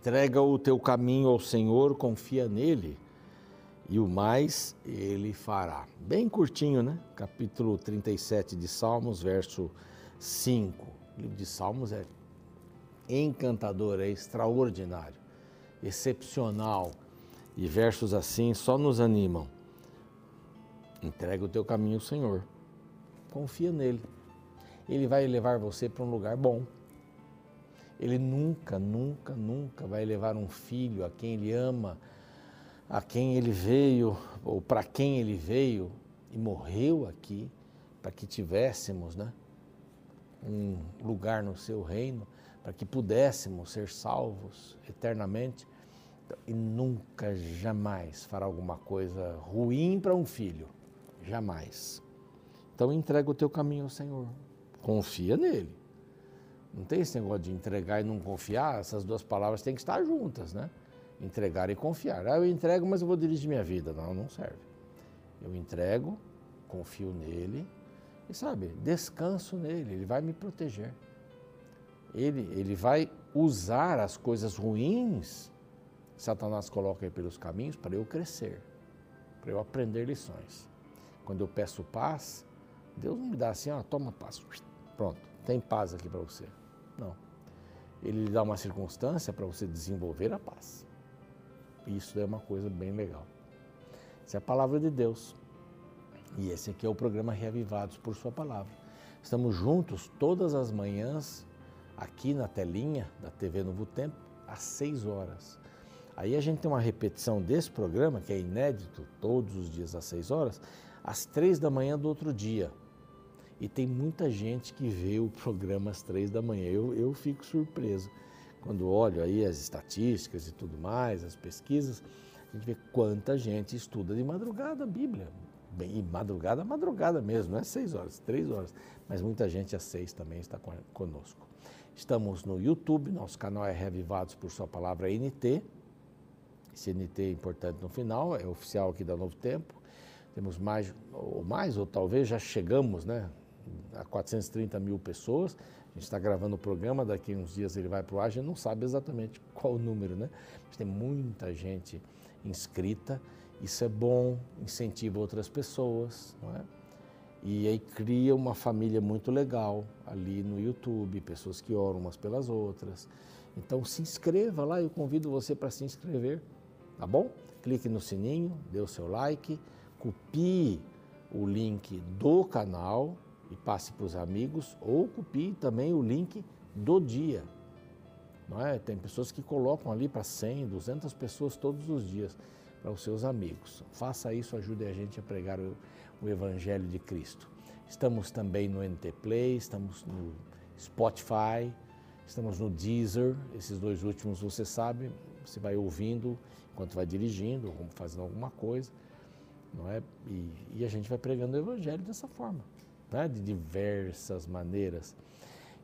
Entrega o teu caminho ao Senhor, confia nele e o mais ele fará. Bem curtinho, né? Capítulo 37 de Salmos, verso 5. O livro de Salmos é encantador, é extraordinário, excepcional. E versos assim só nos animam. Entrega o teu caminho ao Senhor. Confia nele. Ele vai levar você para um lugar bom. Ele nunca, nunca, nunca vai levar um filho a quem ele ama, a quem ele veio, ou para quem ele veio e morreu aqui, para que tivéssemos né, um lugar no seu reino, para que pudéssemos ser salvos eternamente. E nunca, jamais fará alguma coisa ruim para um filho. Jamais. Então entrega o teu caminho ao Senhor. Confia nele. Não tem esse negócio de entregar e não confiar, essas duas palavras têm que estar juntas, né? Entregar e confiar. Ah, eu entrego, mas eu vou dirigir minha vida. Não, não serve. Eu entrego, confio nele e, sabe, descanso nele, ele vai me proteger. Ele, ele vai usar as coisas ruins que Satanás coloca aí pelos caminhos para eu crescer, para eu aprender lições. Quando eu peço paz, Deus me dá assim, ó, toma paz. Pronto, tem paz aqui para você. Ele lhe dá uma circunstância para você desenvolver a paz. Isso é uma coisa bem legal. Essa é a palavra de Deus. E esse aqui é o programa Reavivados por Sua Palavra. Estamos juntos todas as manhãs, aqui na telinha da TV Novo Tempo, às 6 horas. Aí a gente tem uma repetição desse programa, que é inédito, todos os dias às 6 horas, às 3 da manhã do outro dia. E tem muita gente que vê o programa às três da manhã. Eu, eu fico surpreso quando olho aí as estatísticas e tudo mais, as pesquisas, a gente vê quanta gente estuda de madrugada a Bíblia. Bem, e madrugada, madrugada mesmo, não é seis horas, três horas. Mas muita gente às seis também está conosco. Estamos no YouTube, nosso canal é Revivados por Sua Palavra NT. Esse NT é importante no final, é oficial aqui da Novo Tempo. Temos mais, ou mais, ou talvez já chegamos, né? A 430 mil pessoas. A gente está gravando o programa, daqui uns dias ele vai para o ar, a gente não sabe exatamente qual o número, né? Mas tem muita gente inscrita, isso é bom, incentiva outras pessoas, não é? E aí cria uma família muito legal ali no YouTube, pessoas que oram umas pelas outras. Então se inscreva lá, eu convido você para se inscrever, tá bom? Clique no sininho, dê o seu like, copie o link do canal, e passe para os amigos, ou copie também o link do dia. Não é? Tem pessoas que colocam ali para 100, 200 pessoas todos os dias para os seus amigos. Faça isso, ajude a gente a pregar o, o Evangelho de Cristo. Estamos também no NT Play, estamos no Spotify, estamos no Deezer. Esses dois últimos você sabe, você vai ouvindo enquanto vai dirigindo, fazendo alguma coisa, não é? E, e a gente vai pregando o Evangelho dessa forma né, de diversas maneiras.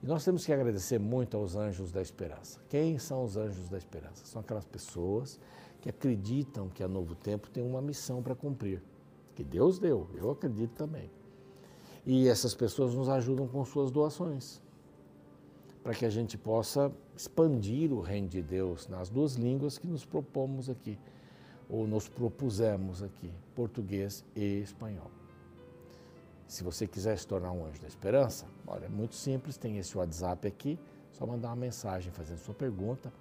E nós temos que agradecer muito aos anjos da esperança. Quem são os anjos da esperança? São aquelas pessoas que acreditam que a Novo Tempo tem uma missão para cumprir, que Deus deu, eu acredito também. E essas pessoas nos ajudam com suas doações, para que a gente possa expandir o reino de Deus nas duas línguas que nos propomos aqui, ou nos propusemos aqui, português e espanhol. Se você quiser se tornar um anjo da esperança, olha, é muito simples, tem esse WhatsApp aqui, só mandar uma mensagem fazendo sua pergunta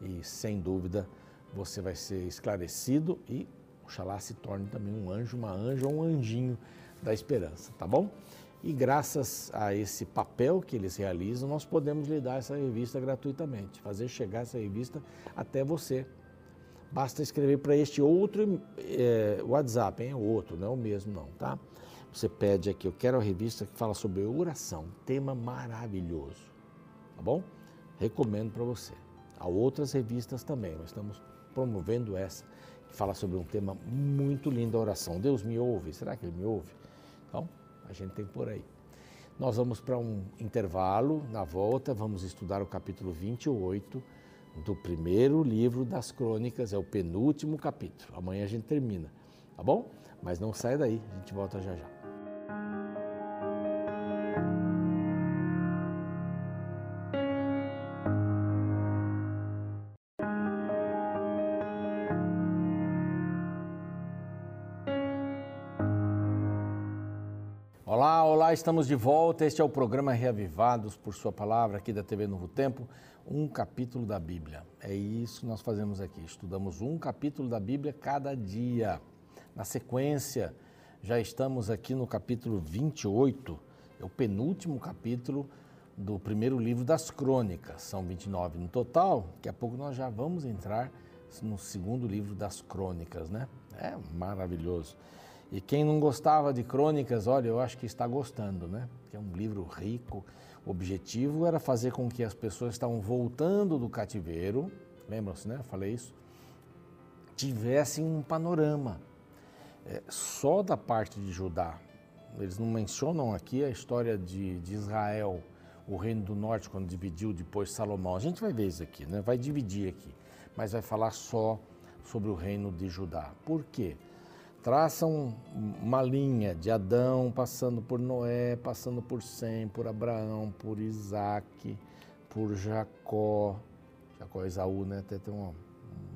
e sem dúvida você vai ser esclarecido e oxalá se torne também um anjo, uma anja ou um anjinho da esperança, tá bom? E graças a esse papel que eles realizam, nós podemos lhe dar essa revista gratuitamente, fazer chegar essa revista até você. Basta escrever para este outro é, WhatsApp, hein? Outro, não é o mesmo não, tá? Você pede aqui, eu quero a revista que fala sobre oração, tema maravilhoso, tá bom? Recomendo para você. Há outras revistas também, mas estamos promovendo essa, que fala sobre um tema muito lindo, a oração. Deus me ouve, será que Ele me ouve? Então, a gente tem por aí. Nós vamos para um intervalo, na volta vamos estudar o capítulo 28 do primeiro livro das crônicas, é o penúltimo capítulo. Amanhã a gente termina, tá bom? Mas não sai daí, a gente volta já já. Estamos de volta. Este é o programa Reavivados por Sua Palavra, aqui da TV Novo Tempo. Um capítulo da Bíblia. É isso que nós fazemos aqui. Estudamos um capítulo da Bíblia cada dia. Na sequência, já estamos aqui no capítulo 28, é o penúltimo capítulo do primeiro livro das Crônicas. São 29 no total. Daqui a pouco nós já vamos entrar no segundo livro das Crônicas, né? É maravilhoso. E quem não gostava de crônicas, olha, eu acho que está gostando, né? Que é um livro rico. O objetivo era fazer com que as pessoas que estavam voltando do cativeiro, lembram-se, né? Falei isso. Tivessem um panorama. É, só da parte de Judá. Eles não mencionam aqui a história de, de Israel, o reino do norte, quando dividiu depois Salomão. A gente vai ver isso aqui, né? Vai dividir aqui, mas vai falar só sobre o reino de Judá. Por quê? Traçam uma linha de Adão, passando por Noé, passando por Sem, por Abraão, por Isaac, por Jacó, Jacó e Esaú, né? Até tem uma,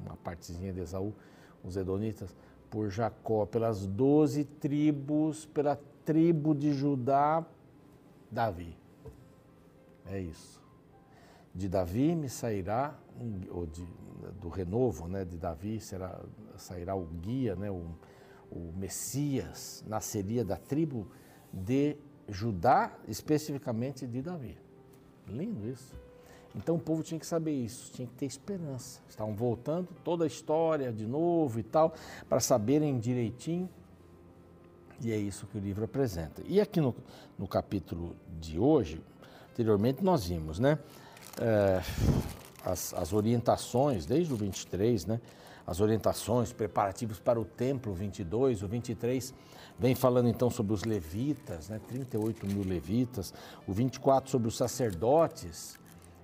uma partezinha de Esaú, os Edonitas, por Jacó, pelas doze tribos, pela tribo de Judá, Davi. É isso. De Davi me sairá, ou de, do renovo né, de Davi será, sairá o guia, né, o, o Messias nasceria da tribo de Judá, especificamente de Davi. Lindo isso. Então o povo tinha que saber isso, tinha que ter esperança. Estavam voltando toda a história de novo e tal, para saberem direitinho. E é isso que o livro apresenta. E aqui no, no capítulo de hoje, anteriormente nós vimos, né? É, as, as orientações, desde o 23, né? As orientações, preparativos para o templo 22, o 23 vem falando então sobre os levitas, né, 38 mil levitas, o 24 sobre os sacerdotes,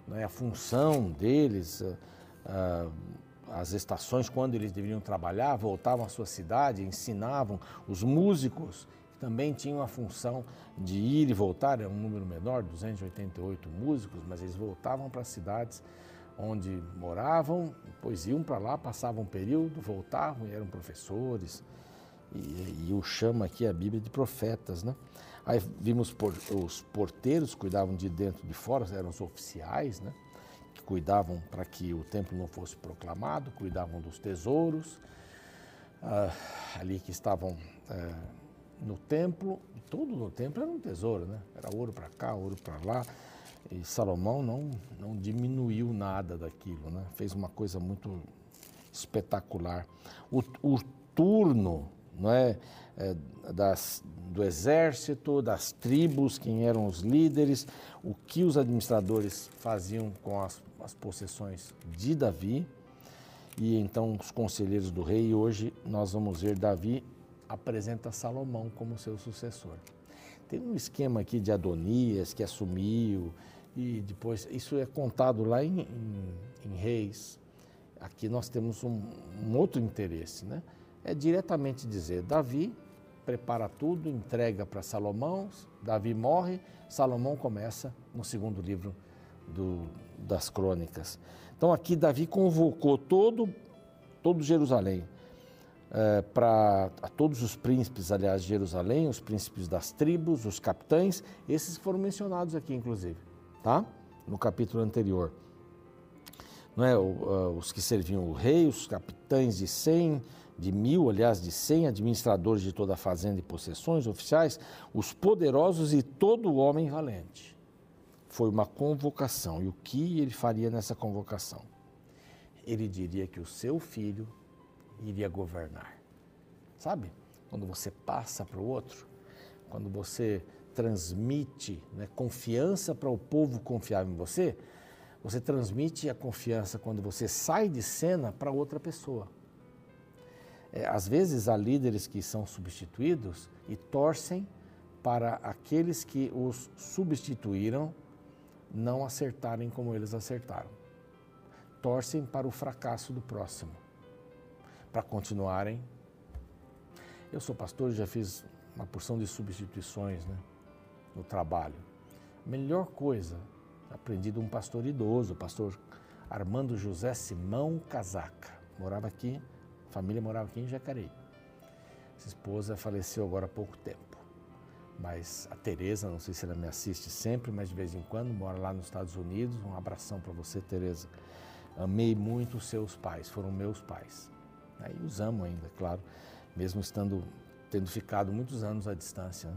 né, a função deles, uh, as estações quando eles deveriam trabalhar, voltavam à sua cidade, ensinavam, os músicos também tinham a função de ir e voltar, é um número menor, 288 músicos, mas eles voltavam para as cidades onde moravam, depois iam para lá, passavam um período, voltavam e eram professores. E, e o chama aqui a Bíblia de profetas, né? Aí vimos por, os porteiros cuidavam de dentro e de fora, eram os oficiais, né? Que cuidavam para que o templo não fosse proclamado, cuidavam dos tesouros, ah, ali que estavam eh, no templo, tudo no templo era um tesouro, né? Era ouro para cá, ouro para lá. E Salomão não, não diminuiu nada daquilo, né? fez uma coisa muito espetacular. O, o turno não é, é, das, do exército, das tribos, quem eram os líderes, o que os administradores faziam com as, as possessões de Davi, e então os conselheiros do rei. E hoje nós vamos ver Davi apresenta Salomão como seu sucessor. Tem um esquema aqui de Adonias que assumiu, e depois, isso é contado lá em, em, em Reis. Aqui nós temos um, um, outro interesse, né? É diretamente dizer: Davi prepara tudo, entrega para Salomão, Davi morre, Salomão começa no segundo livro do, das crônicas. Então aqui Davi convocou todo, todo Jerusalém. É, para todos os príncipes, aliás, de Jerusalém, os príncipes das tribos, os capitães, esses foram mencionados aqui, inclusive tá? No capítulo anterior. Não é, os que serviam o rei, os capitães de cem, de mil, aliás, de cem administradores de toda a fazenda e possessões oficiais, os poderosos e todo homem valente. Foi uma convocação. E o que ele faria nessa convocação? Ele diria que o seu filho iria governar. Sabe? Quando você passa para o outro, quando você transmite né, confiança para o povo confiar em você, você transmite a confiança quando você sai de cena para outra pessoa. É, às vezes há líderes que são substituídos e torcem para aqueles que os substituíram não acertarem como eles acertaram. Torcem para o fracasso do próximo, para continuarem. Eu sou pastor, já fiz uma porção de substituições, né? No trabalho. Melhor coisa, aprendi de um pastor idoso, o pastor Armando José Simão Casaca. Morava aqui, a família morava aqui em Jacareí. Essa esposa faleceu agora há pouco tempo. mas a Tereza, não sei se ela me assiste sempre, mas de vez em quando mora lá nos Estados Unidos. Um abração para você, Tereza. Amei muito os seus pais, foram meus pais. E os amo ainda, claro, mesmo estando tendo ficado muitos anos à distância. Né?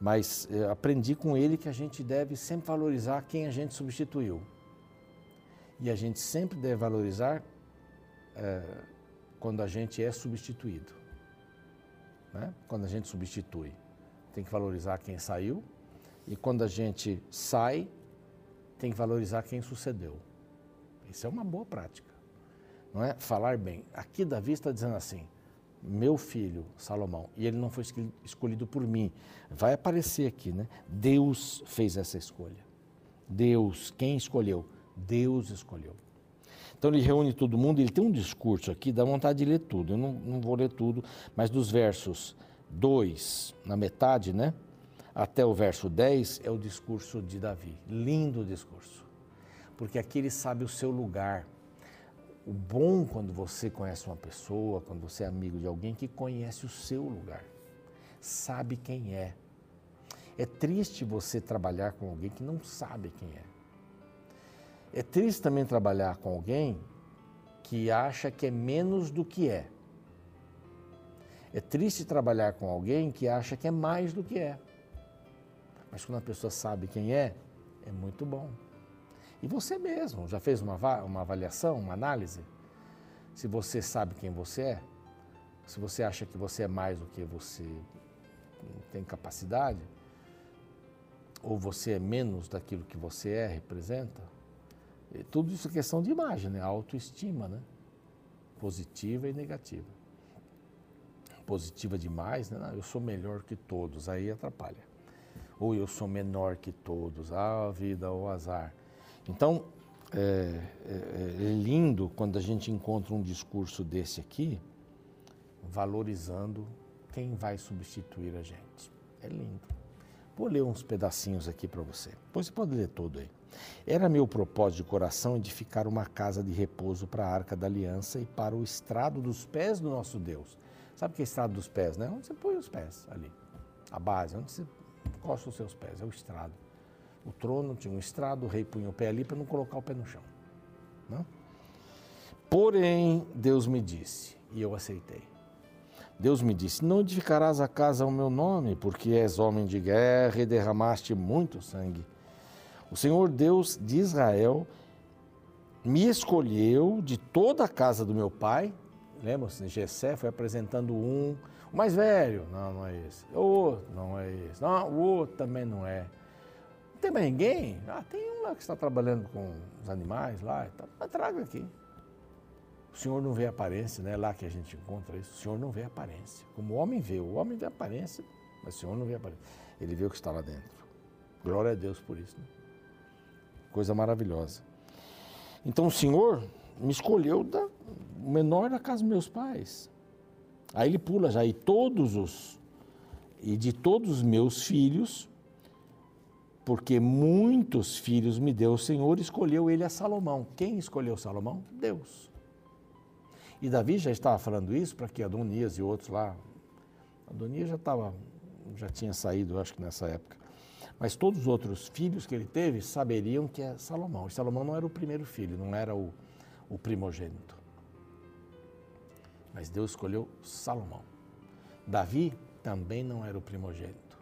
Mas eh, aprendi com ele que a gente deve sempre valorizar quem a gente substituiu. E a gente sempre deve valorizar eh, quando a gente é substituído. Né? Quando a gente substitui tem que valorizar quem saiu, e quando a gente sai, tem que valorizar quem sucedeu. Isso é uma boa prática. Não é falar bem. Aqui Davi está dizendo assim: meu filho Salomão, e ele não foi escolhido por mim. Vai aparecer aqui, né? Deus fez essa escolha. Deus, quem escolheu? Deus escolheu. Então ele reúne todo mundo, ele tem um discurso aqui, dá vontade de ler tudo. Eu não, não vou ler tudo, mas dos versos 2, na metade, né? Até o verso 10 é o discurso de Davi. Lindo discurso. Porque aqui ele sabe o seu lugar. O bom quando você conhece uma pessoa, quando você é amigo de alguém que conhece o seu lugar, sabe quem é. É triste você trabalhar com alguém que não sabe quem é. É triste também trabalhar com alguém que acha que é menos do que é. É triste trabalhar com alguém que acha que é mais do que é. Mas quando a pessoa sabe quem é, é muito bom. E você mesmo, já fez uma, uma avaliação, uma análise? Se você sabe quem você é, se você acha que você é mais do que você tem capacidade, ou você é menos daquilo que você é, representa, tudo isso é questão de imagem, né? autoestima, né? positiva e negativa positiva demais, né? eu sou melhor que todos, aí atrapalha. Ou eu sou menor que todos, ah, vida ou azar. Então, é, é, é lindo quando a gente encontra um discurso desse aqui, valorizando quem vai substituir a gente. É lindo. Vou ler uns pedacinhos aqui para você. Depois você pode ler todo aí. Era meu propósito de coração edificar uma casa de repouso para a arca da aliança e para o estrado dos pés do nosso Deus Sabe o que é estrado dos pés, né? Onde você põe os pés ali. A base, onde você costa os seus pés, é o estrado. O trono tinha um estrado, o rei punha o pé ali para não colocar o pé no chão. Não? Porém, Deus me disse, e eu aceitei. Deus me disse: Não edificarás a casa ao meu nome, porque és homem de guerra e derramaste muito sangue. O Senhor Deus de Israel me escolheu de toda a casa do meu pai Lembra-se, Gessé foi apresentando um, o mais velho, não, não é esse. O outro, não é esse. Não, o outro também não é. Tem mais ninguém? Ah, tem um lá que está trabalhando com os animais lá. Tá, mas traga aqui. O Senhor não vê aparência, né? Lá que a gente encontra isso. O Senhor não vê aparência. Como o homem vê, o homem vê aparência, mas o Senhor não vê aparência. Ele vê o que está lá dentro. Glória a Deus por isso. Né? Coisa maravilhosa. Então o Senhor me escolheu da, menor da casa dos meus pais. Aí ele pula já, e todos os, e de todos os meus filhos, porque muitos filhos me deu o Senhor, escolheu ele a Salomão. Quem escolheu Salomão? Deus. E Davi já estava falando isso para que Adonias e outros lá. Adonias já estava, já tinha saído, acho que nessa época. Mas todos os outros filhos que ele teve saberiam que é Salomão. E Salomão não era o primeiro filho, não era o, o primogênito. Mas Deus escolheu Salomão. Davi também não era o primogênito.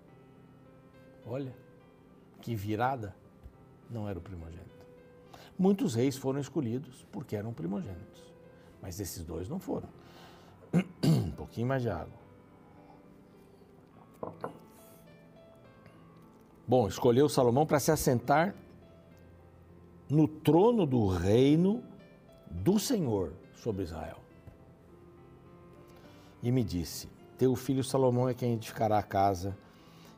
Olha, que virada, não era o primogênito. Muitos reis foram escolhidos porque eram primogênitos, mas esses dois não foram. Um pouquinho mais de água. Bom, escolheu Salomão para se assentar no trono do reino do Senhor sobre Israel e me disse: Teu filho Salomão é quem edificará a casa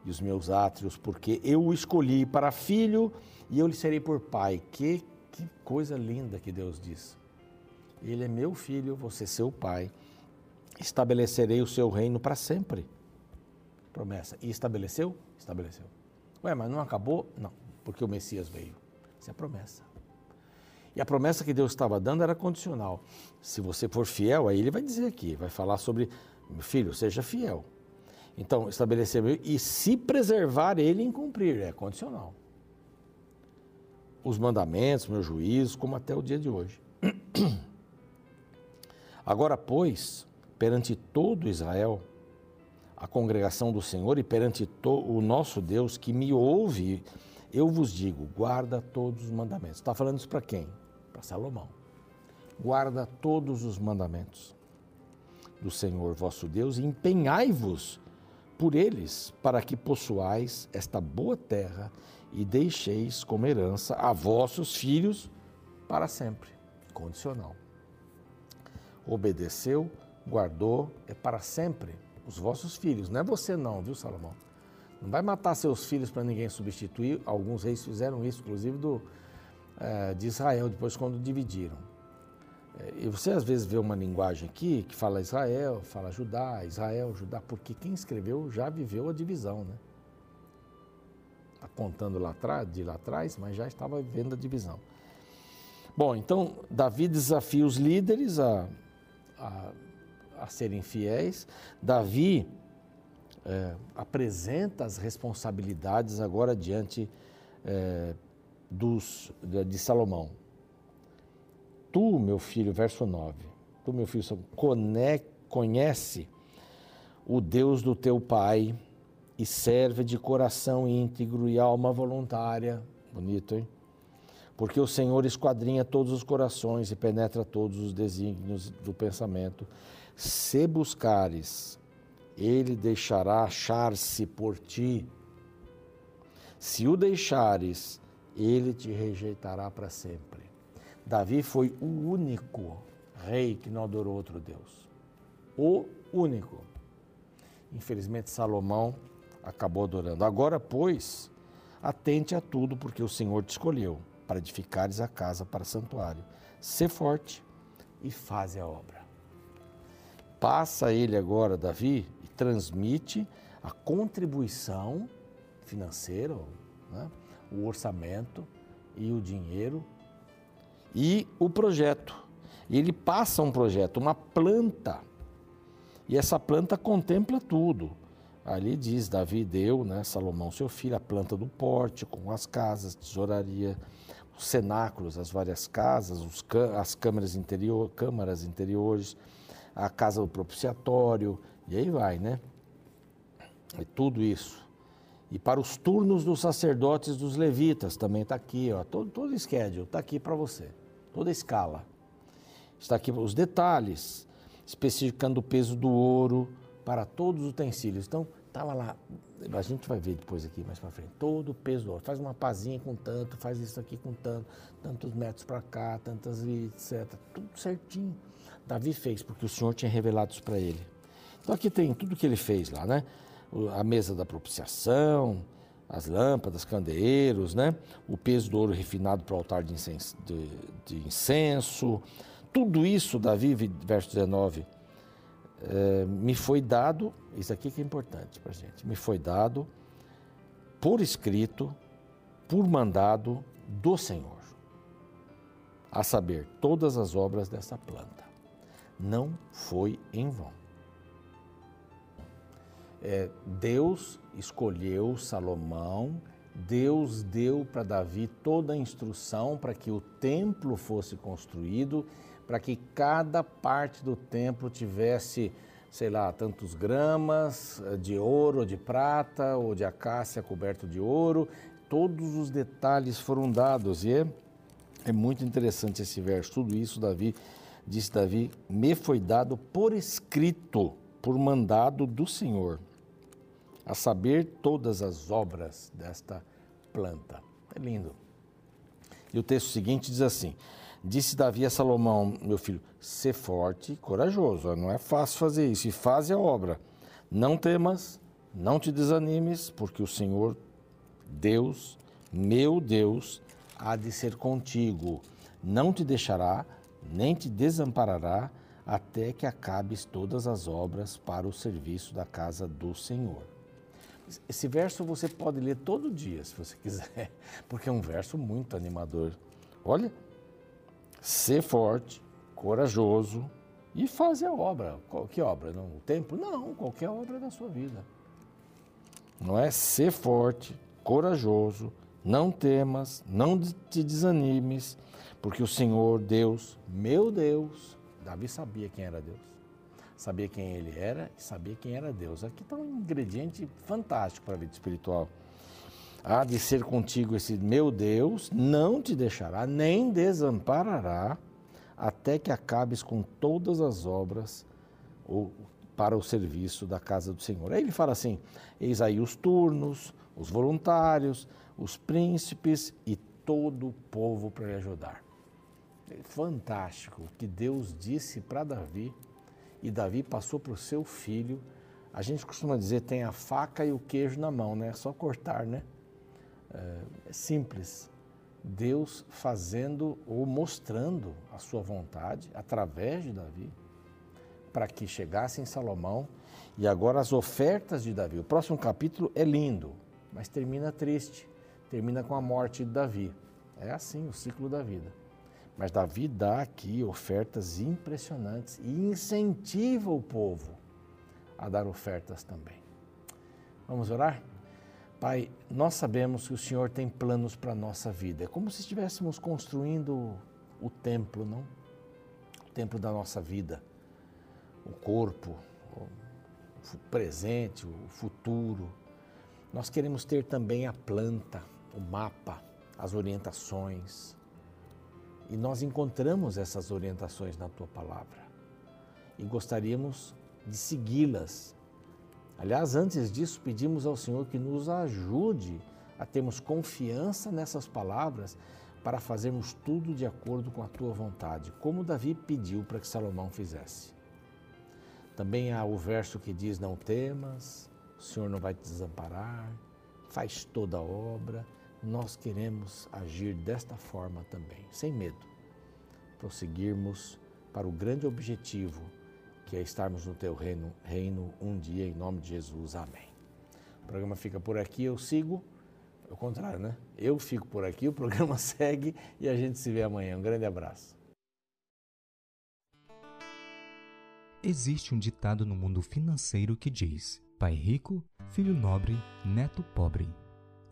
e os meus átrios, porque eu o escolhi para filho e eu lhe serei por pai. Que, que coisa linda que Deus diz. Ele é meu filho, você seu pai. Estabelecerei o seu reino para sempre. Promessa. E estabeleceu? Estabeleceu. Ué, mas não acabou? Não, porque o Messias veio. Essa é promessa. E a promessa que Deus estava dando era condicional. Se você for fiel, aí ele vai dizer aqui, vai falar sobre, filho, seja fiel. Então, estabelecer e se preservar ele em cumprir, é condicional. Os mandamentos, meu juízo, como até o dia de hoje. Agora, pois, perante todo Israel, a congregação do Senhor e perante o nosso Deus que me ouve, eu vos digo: guarda todos os mandamentos. Está falando isso para quem? Para Salomão. Guarda todos os mandamentos do Senhor vosso Deus e empenhai-vos por eles, para que possuais esta boa terra e deixeis como herança a vossos filhos para sempre. Condicional. Obedeceu, guardou, é para sempre os vossos filhos. Não é você não, viu, Salomão? Não vai matar seus filhos para ninguém substituir. Alguns reis fizeram isso, inclusive do, é, de Israel, depois quando dividiram. É, e você às vezes vê uma linguagem aqui que fala Israel, fala Judá, Israel, Judá, porque quem escreveu já viveu a divisão, né? Está contando lá atrás, de lá atrás, mas já estava vivendo a divisão. Bom, então Davi desafia os líderes a, a, a serem fiéis. Davi é, apresenta as responsabilidades agora diante é, dos, de Salomão. Tu, meu filho, verso 9, tu, meu filho, conhece o Deus do teu pai e serve de coração íntegro e alma voluntária. Bonito, hein? Porque o Senhor esquadrinha todos os corações e penetra todos os desígnios do pensamento. Se buscares, ele deixará achar-se por ti. Se o deixares, ele te rejeitará para sempre. Davi foi o único rei que não adorou outro Deus. O único. Infelizmente, Salomão acabou adorando. Agora, pois, atente a tudo, porque o Senhor te escolheu para edificares a casa para santuário. Sê forte e faze a obra. Passa ele agora, Davi, e transmite a contribuição financeira, né? o orçamento e o dinheiro e o projeto. Ele passa um projeto, uma planta. E essa planta contempla tudo. Ali diz, Davi deu, né, Salomão, seu filho, a planta do porte, com as casas, tesouraria, os cenáculos, as várias casas, os, as câmaras, interior, câmaras interiores, a casa do propiciatório, e aí vai, né? E tudo isso. E para os turnos dos sacerdotes dos levitas, também está aqui, ó, todo, todo o schedule está aqui para você toda a escala. Está aqui os detalhes, especificando o peso do ouro para todos os utensílios. Então, estava lá, a gente vai ver depois aqui mais para frente, todo o peso do ouro. Faz uma pazinha com tanto, faz isso aqui com tanto, tantos metros para cá, tantas, etc. Tudo certinho. Davi fez, porque o Senhor tinha revelado isso para ele. Então aqui tem tudo que ele fez lá, né? A mesa da propiciação, as lâmpadas, candeeiros, né? o peso do ouro refinado para o altar de incenso, de, de incenso. Tudo isso, Davi, verso 19, é, me foi dado, isso aqui que é importante para a gente, me foi dado por escrito, por mandado do Senhor, a saber, todas as obras dessa planta. Não foi em vão é, Deus escolheu Salomão, Deus deu para Davi toda a instrução para que o templo fosse construído, para que cada parte do templo tivesse, sei lá, tantos gramas eh, de ouro, ou de prata ou de acácia coberto de ouro. Todos os detalhes foram dados e é, é muito interessante esse verso. Tudo isso, Davi, disse Davi, me foi dado por escrito, por mandado do Senhor a saber todas as obras desta planta. É lindo. E o texto seguinte diz assim: Disse Davi a Salomão, meu filho, sê forte e corajoso. Não é fácil fazer isso. E faz a obra. Não temas, não te desanimes, porque o Senhor, Deus, meu Deus, há de ser contigo. Não te deixará, nem te desamparará, até que acabes todas as obras para o serviço da casa do Senhor. Esse verso você pode ler todo dia, se você quiser, porque é um verso muito animador. Olha, ser forte, corajoso e fazer a obra. Que obra? Não, o? Não, qualquer obra da sua vida. Não é? Ser forte, corajoso, não temas, não te desanimes, porque o Senhor Deus, meu Deus, Davi sabia quem era Deus. Sabia quem ele era e sabia quem era Deus. Aqui está um ingrediente fantástico para a vida espiritual. Há de ser contigo esse meu Deus, não te deixará, nem desamparará, até que acabes com todas as obras ou para o serviço da casa do Senhor. Aí ele fala assim: eis aí os turnos, os voluntários, os príncipes e todo o povo para lhe ajudar. É fantástico o que Deus disse para Davi e Davi passou para o seu filho. A gente costuma dizer tem a faca e o queijo na mão, né? É só cortar, né? É, é simples. Deus fazendo ou mostrando a sua vontade através de Davi para que chegasse em Salomão e agora as ofertas de Davi. O próximo capítulo é lindo, mas termina triste, termina com a morte de Davi. É assim o ciclo da vida. Mas Davi dá aqui ofertas impressionantes e incentiva o povo a dar ofertas também. Vamos orar? Pai, nós sabemos que o Senhor tem planos para a nossa vida. É como se estivéssemos construindo o templo, não? O templo da nossa vida. O corpo, o presente, o futuro. Nós queremos ter também a planta, o mapa, as orientações, e nós encontramos essas orientações na tua palavra e gostaríamos de segui-las. Aliás, antes disso, pedimos ao Senhor que nos ajude a termos confiança nessas palavras para fazermos tudo de acordo com a tua vontade, como Davi pediu para que Salomão fizesse. Também há o verso que diz: Não temas, o Senhor não vai te desamparar, faz toda a obra nós queremos agir desta forma também, sem medo, prosseguirmos para o grande objetivo que é estarmos no teu reino, reino um dia, em nome de Jesus. Amém. O programa fica por aqui, eu sigo. É o contrário, né? Eu fico por aqui, o programa segue e a gente se vê amanhã. Um grande abraço. Existe um ditado no mundo financeiro que diz: pai rico, filho nobre, neto pobre.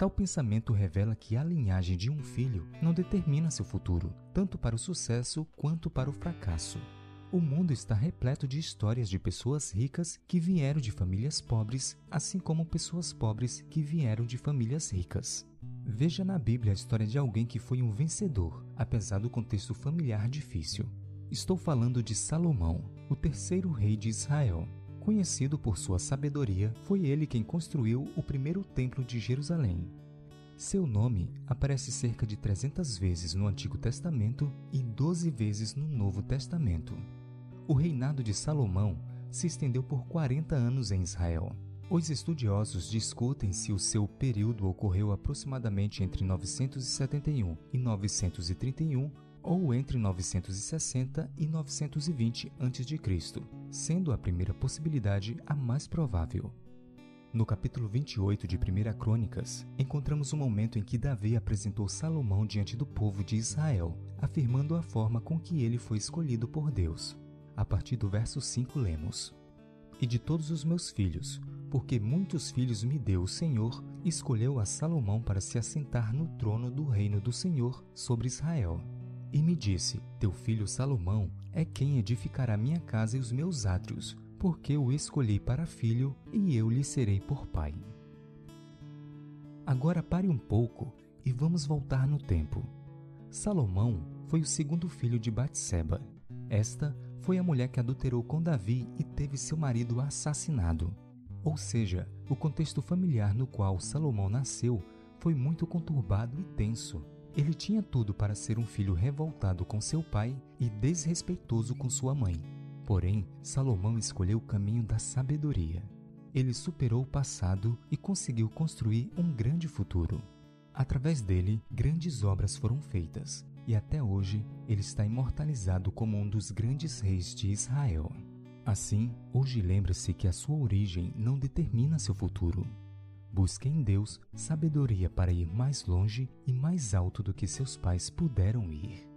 Tal pensamento revela que a linhagem de um filho não determina seu futuro, tanto para o sucesso quanto para o fracasso. O mundo está repleto de histórias de pessoas ricas que vieram de famílias pobres, assim como pessoas pobres que vieram de famílias ricas. Veja na Bíblia a história de alguém que foi um vencedor, apesar do contexto familiar difícil. Estou falando de Salomão, o terceiro rei de Israel. Conhecido por sua sabedoria, foi ele quem construiu o primeiro templo de Jerusalém. Seu nome aparece cerca de 300 vezes no Antigo Testamento e 12 vezes no Novo Testamento. O reinado de Salomão se estendeu por 40 anos em Israel. Os estudiosos discutem se o seu período ocorreu aproximadamente entre 971 e 931 ou entre 960 e 920 a.C., sendo a primeira possibilidade a mais provável. No capítulo 28 de 1 Crônicas, encontramos o um momento em que Davi apresentou Salomão diante do povo de Israel, afirmando a forma com que ele foi escolhido por Deus. A partir do verso 5 lemos: E de todos os meus filhos, porque muitos filhos me deu o Senhor, escolheu a Salomão para se assentar no trono do reino do Senhor sobre Israel e me disse: Teu filho Salomão é quem edificará minha casa e os meus átrios, porque o escolhi para filho e eu lhe serei por pai. Agora pare um pouco e vamos voltar no tempo. Salomão foi o segundo filho de Batseba. Esta foi a mulher que adulterou com Davi e teve seu marido assassinado. Ou seja, o contexto familiar no qual Salomão nasceu foi muito conturbado e tenso. Ele tinha tudo para ser um filho revoltado com seu pai e desrespeitoso com sua mãe. Porém, Salomão escolheu o caminho da sabedoria. Ele superou o passado e conseguiu construir um grande futuro. Através dele, grandes obras foram feitas, e até hoje ele está imortalizado como um dos grandes reis de Israel. Assim, hoje lembre-se que a sua origem não determina seu futuro, Busque em Deus sabedoria para ir mais longe e mais alto do que seus pais puderam ir.